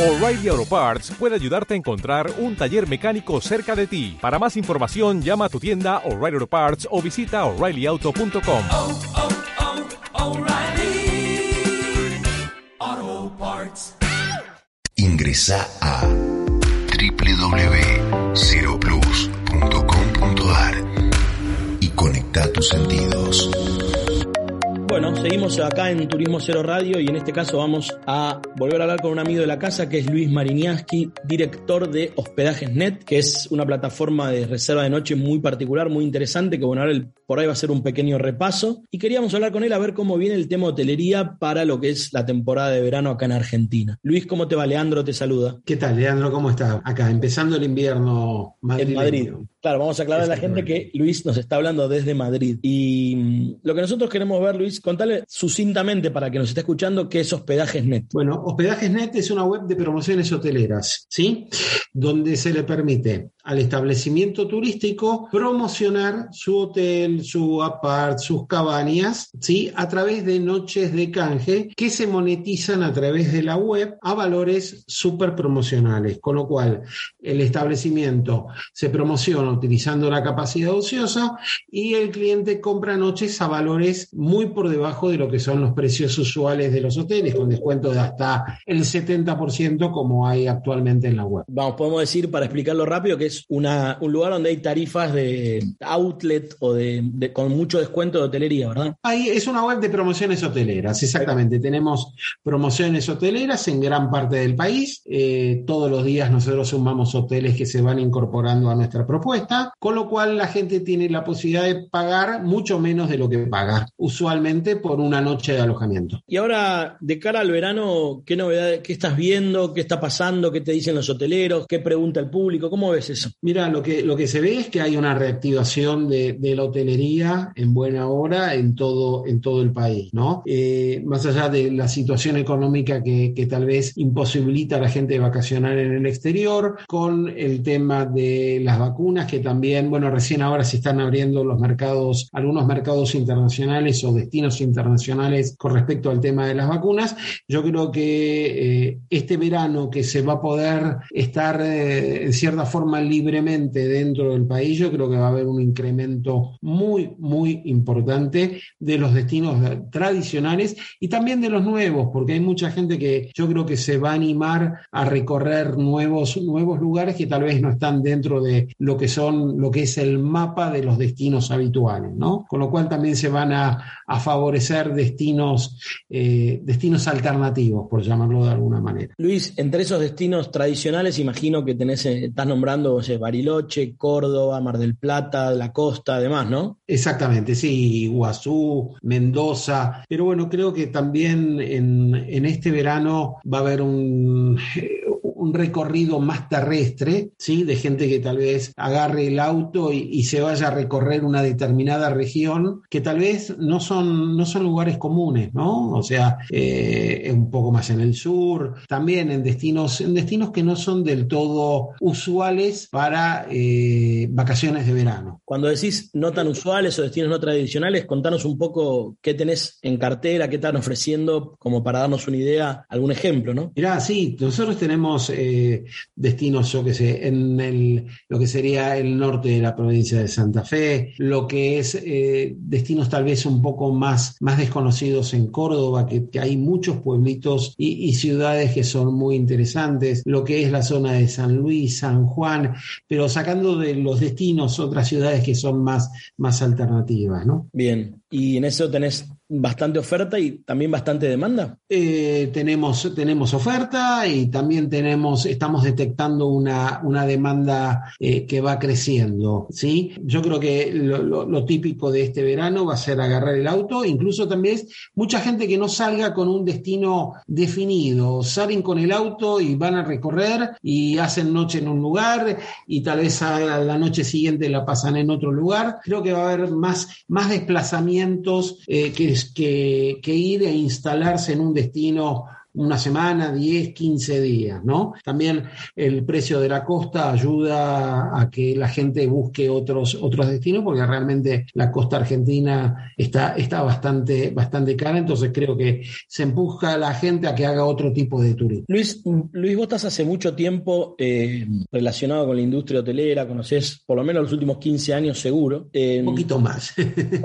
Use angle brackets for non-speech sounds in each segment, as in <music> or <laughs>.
O'Reilly Auto Parts puede ayudarte a encontrar un taller mecánico cerca de ti. Para más información, llama a tu tienda O'Reilly Auto Parts o visita oreillyauto.com. oh, oh, Parts. Ingresa a www.zeroplus.com.ar y conecta tus sentidos. Bueno, seguimos acá en Turismo Cero Radio y en este caso vamos a volver a hablar con un amigo de la casa que es Luis Mariniaski, director de Hospedajes Net, que es una plataforma de reserva de noche muy particular, muy interesante, que bueno, ahora el- por ahí va a ser un pequeño repaso. Y queríamos hablar con él a ver cómo viene el tema hotelería para lo que es la temporada de verano acá en Argentina. Luis, ¿cómo te va? Leandro te saluda. ¿Qué tal, Leandro? ¿Cómo está? Acá, empezando el invierno En. Madrid. Claro, vamos a aclarar a la gente que Luis nos está hablando desde Madrid. Y mm, lo que nosotros queremos ver, Luis, contale sucintamente para que nos esté escuchando qué es Hospedajes Net. Bueno, Hospedajes.net es una web de promociones hoteleras, ¿sí? Donde se le permite al establecimiento turístico promocionar su hotel, su apart, sus cabañas, ¿sí? A través de noches de canje que se monetizan a través de la web a valores súper promocionales. Con lo cual, el establecimiento se promociona utilizando la capacidad ociosa y el cliente compra noches a valores muy por debajo de lo que son los precios usuales de los hoteles, con descuento de hasta el 70% como hay actualmente en la web. Vamos, podemos decir, para explicarlo rápido, que es una, un lugar donde hay tarifas de outlet o de, de- con mucho descuento de hotelería, ¿verdad? Ahí es una web de promociones hoteleras, exactamente. Tenemos promociones hoteleras en gran parte del país. Eh, todos los días nosotros sumamos hoteles que se van incorporando a nuestra propuesta, con lo cual la gente tiene la posibilidad de pagar mucho menos de lo que paga usualmente por una noche de alojamiento. Y ahora, de cara al verano, ¿qué novedades, qué estás viendo, qué está pasando, qué te dicen los hoteleros, qué pregunta el público? ¿Cómo ves eso? Mira, lo que, lo que se ve es que hay una reactivación de, de la hotelería en buena hora en todo, en todo el país, ¿no? Eh, más allá de la situación económica que, que tal vez imposibilita a la gente de vacacionar en el exterior, con el tema de las vacunas, que también, bueno, recién ahora se están abriendo los mercados, algunos mercados internacionales o destinos internacionales con respecto al tema de las vacunas. Yo creo que eh, este verano que se va a poder estar eh, en cierta forma libremente dentro del país, yo creo que va a haber un incremento muy, muy importante de los destinos tradicionales y también de los nuevos, porque hay mucha gente que yo creo que se va a animar a recorrer nuevos, nuevos lugares que tal vez no están dentro de lo que son, lo que es el mapa de los destinos habituales, ¿no? Con lo cual también se van a, a favorecer destinos, eh, destinos alternativos, por llamarlo de alguna manera. Luis, entre esos destinos tradicionales, imagino que tenés, eh, estás nombrando o sea, Bariloche, Córdoba, Mar del Plata, la costa, además, ¿no? Exactamente, sí, Iguazú, Mendoza, pero bueno, creo que también en, en este verano va a haber un, un recorrido más terrestre, ¿sí? De gente que tal vez agarre el auto y, y se vaya a recorrer una determinada región, que tal vez no son, no son lugares comunes, ¿no? O sea, eh, un poco más en el sur, también en destinos, en destinos que no son del todo usuales para eh, vacaciones de verano. Cuando decís no tan usuales o destinos no tradicionales, contanos un poco qué tenés en cartera, qué están ofreciendo, como para darnos una idea, algún ejemplo, ¿no? Mirá, sí, nosotros tenemos eh, destinos, yo qué sé, en el, lo que sería el norte de la provincia de Santa Fe, lo que es eh, destinos tal vez un poco más, más desconocidos en Córdoba, que, que hay muchos pueblitos y, y ciudades que son muy interesantes, lo que es la zona de San Luis, San Juan, pero sacando de los destinos otras ciudades que son más, más alternativas, ¿no? Bien, y en eso tenés bastante oferta y también bastante demanda. Eh, tenemos, tenemos oferta y también tenemos, estamos detectando una, una demanda eh, que va creciendo. ¿sí? Yo creo que lo, típico de este verano va a ser agarrar el auto, incluso también es mucha gente que no salga con un destino definido, salen con el auto y van a recorrer y hacen noche en un lugar y tal vez a la noche siguiente la pasan en otro lugar. Creo que va a haber más, más desplazamientos eh, que, que, que ir e instalarse en un destino una semana, 10, 15 días, ¿no? También el precio de la costa ayuda a que la gente busque otros, otros destinos, porque realmente la costa argentina está, está bastante, bastante cara, entonces creo que se empuja a la gente a que haga otro tipo de turismo. Luis, Luis, vos estás hace mucho tiempo eh, relacionado con la industria hotelera, conoces por lo menos los últimos 15 años seguro. Eh, Un poquito más.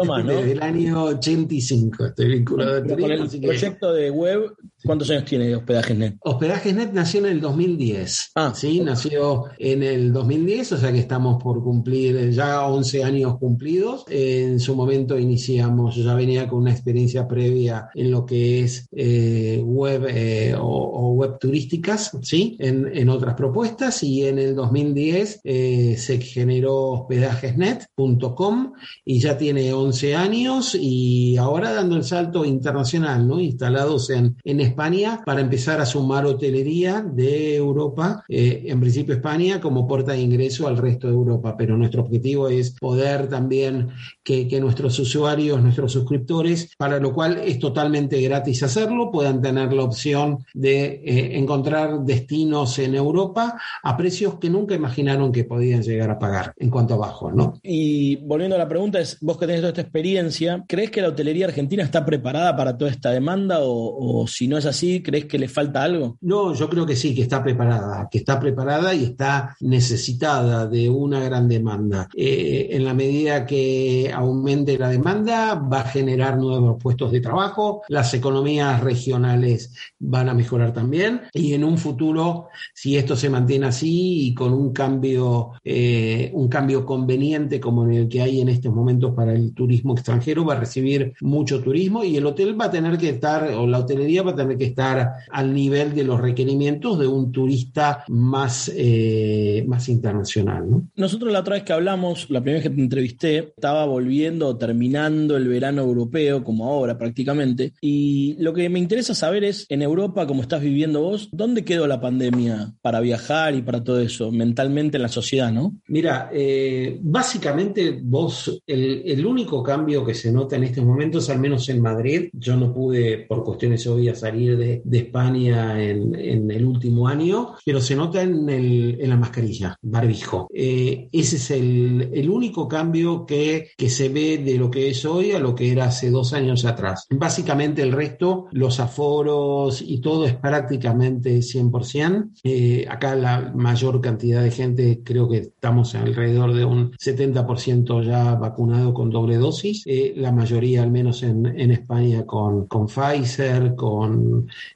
más, ¿no? <laughs> Desde el año 85 estoy vinculado al Pero con turismo. el que- proyecto de web, ¿cuántos años tiene hospedajes net? Hospedajes.net nació en el 2010. Ah, sí, nació en el 2010, o sea que estamos por cumplir ya 11 años cumplidos. En su momento iniciamos, ya venía con una experiencia previa en lo que es eh, web eh, o, o web turísticas, sí, en, en otras propuestas. Y en el 2010 eh, se generó hospedajesnet.com y ya tiene 11 años y ahora dando el salto internacional, ¿no? Instalados en, en España para empezar a sumar hotelería de Europa, eh, en principio España, como puerta de ingreso al resto de Europa. Pero nuestro objetivo es poder también que, que nuestros usuarios, nuestros suscriptores, para lo cual es totalmente gratis hacerlo, puedan tener la opción de eh, encontrar destinos en Europa a precios que nunca imaginaron que podían llegar a pagar en cuanto a bajo, ¿no? Y volviendo a la pregunta, es vos que tenés toda esta experiencia, ¿crees que la hotelería argentina está preparada para toda esta demanda o, o si no es así, crees que le falta algo? No, yo creo que sí, que está preparada, que está preparada y está necesitada de una gran demanda. Eh, en la medida que aumente la demanda, va a generar nuevos puestos de trabajo, las economías regionales van a mejorar también y en un futuro, si esto se mantiene así y con un cambio, eh, un cambio conveniente como en el que hay en estos momentos para el turismo extranjero, va a recibir mucho turismo y el hotel va a tener que estar, o la hotelería va a tener que estar al nivel de los requerimientos de un turista más, eh, más internacional. ¿no? Nosotros la otra vez que hablamos, la primera vez que te entrevisté, estaba volviendo o terminando el verano europeo, como ahora prácticamente, y lo que me interesa saber es, en Europa, como estás viviendo vos, ¿dónde quedó la pandemia para viajar y para todo eso, mentalmente en la sociedad, no? Mira, eh, básicamente vos, el, el único cambio que se nota en estos momentos, al menos en Madrid, yo no pude por cuestiones obvias salir de, de España en, en el último año, pero se nota en, el, en la mascarilla, barbijo. Eh, ese es el, el único cambio que, que se ve de lo que es hoy a lo que era hace dos años atrás. Básicamente el resto, los aforos y todo es prácticamente 100%. Eh, acá la mayor cantidad de gente, creo que estamos alrededor de un 70% ya vacunado con doble dosis. Eh, la mayoría, al menos en, en España, con, con Pfizer, con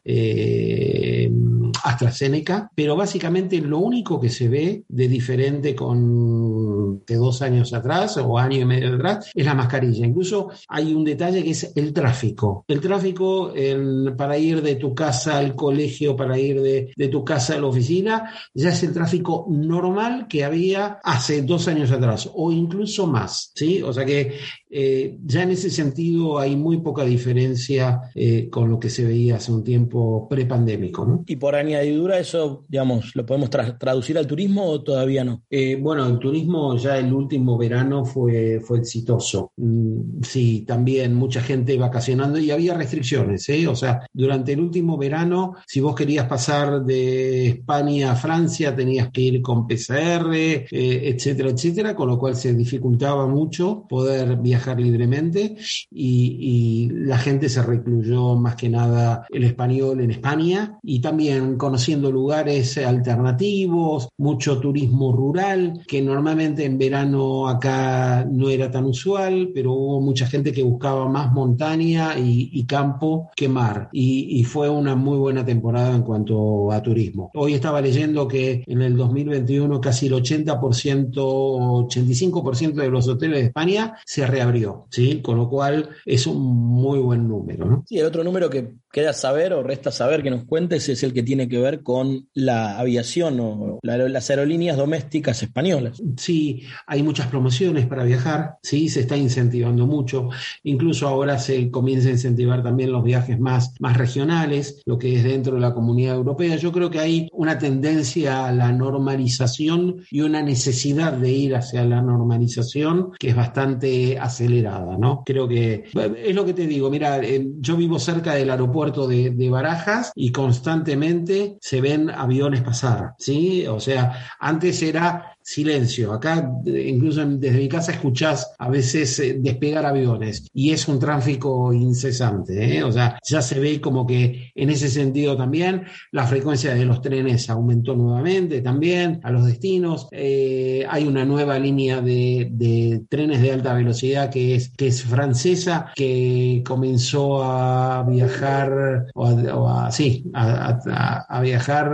eh, AstraZeneca. Pero básicamente lo único que se ve de diferente con de dos años atrás o año y medio atrás es la mascarilla. Incluso hay un detalle que es el tráfico. El tráfico para ir de tu casa al colegio, para ir de, de tu casa a la oficina, ya es el tráfico normal que había hace dos años atrás o incluso más. ¿sí? O sea que eh, ya en ese sentido hay muy poca diferencia eh, con lo que se veía hace un tiempo prepandémico. ¿no? Y por añadidura, eso, digamos, ¿lo podemos tra- traducir al turismo o todavía no? Eh, bueno, el turismo ya el último verano fue, fue exitoso. Mm, sí, también mucha gente vacacionando y había restricciones, ¿eh? O sea, durante el último verano, si vos querías pasar de España a Francia, tenías que ir con PCR, eh, etcétera, etcétera, con lo cual se dificultaba mucho poder viajar libremente y, y la gente se recluyó más que nada el español en España y también conociendo lugares alternativos, mucho turismo rural, que normalmente en verano acá no era tan usual, pero hubo mucha gente que buscaba más montaña y, y campo que mar. Y, y fue una muy buena temporada en cuanto a turismo. Hoy estaba leyendo que en el 2021 casi el 80%, 85% de los hoteles de España se reabrió, ¿sí? Con lo cual es un muy buen número, ¿no? Sí, el otro número que queda saber o resta saber que nos cuentes es el que tiene que ver con la aviación o la- las aerolíneas domésticas españolas. Sí, hay, muchas promociones para viajar, ¿sí? Se está incentivando mucho. Incluso ahora se comienza a incentivar también los viajes más, más regionales, lo que es dentro de la comunidad europea. Yo creo que hay una tendencia a la normalización y una necesidad de ir hacia la normalización que es bastante acelerada, ¿no? Creo que es lo que te digo, mira, eh, yo vivo cerca del aeropuerto de, de Barajas y constantemente se ven aviones pasar, ¿sí? O sea, antes era silencio. Acá, incluso desde mi casa, escuchás a veces eh, despegar aviones y es un tráfico incesante. ¿eh? O sea, ya se ve como que en ese sentido también la frecuencia de los trenes aumentó nuevamente también a los destinos. Eh, hay una nueva línea de, trenes de alta velocidad que es, francesa, que comenzó a viajar, o a, sí, a viajar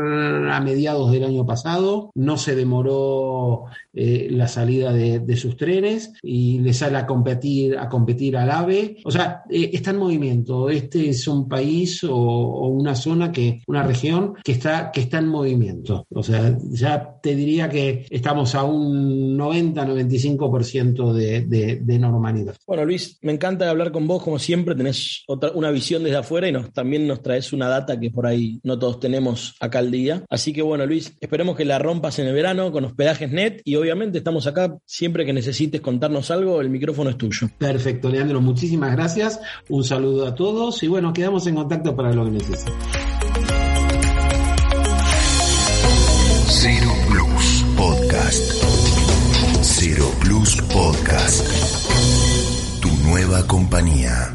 a mediados del año pasado. No se demoró eh, la salida de, sus trenes y le sale a competir, a competir al AVE. O sea, eh, está en movimiento. Este es un país o, una zona que, una región que está, que está en movimiento. O sea, ya te diría que estamos a un 90-95% de, de, de, normalidad. Bueno, Luis, me encanta hablar con vos, como siempre, tenés otra, una visión desde afuera y nos, también nos traes una data que por ahí no todos tenemos acá al día. Así que bueno, Luis, esperemos que la rompas en el verano con hospedajes net y obviamente estamos acá siempre que necesites contarnos algo, el micrófono es tuyo. Perfecto, Leandro, muchísimas gracias. Un saludo a todos y bueno, quedamos en contacto para lo que necesiten. Cero Plus Podcast. Cero Plus Podcast. Tu nueva compañía.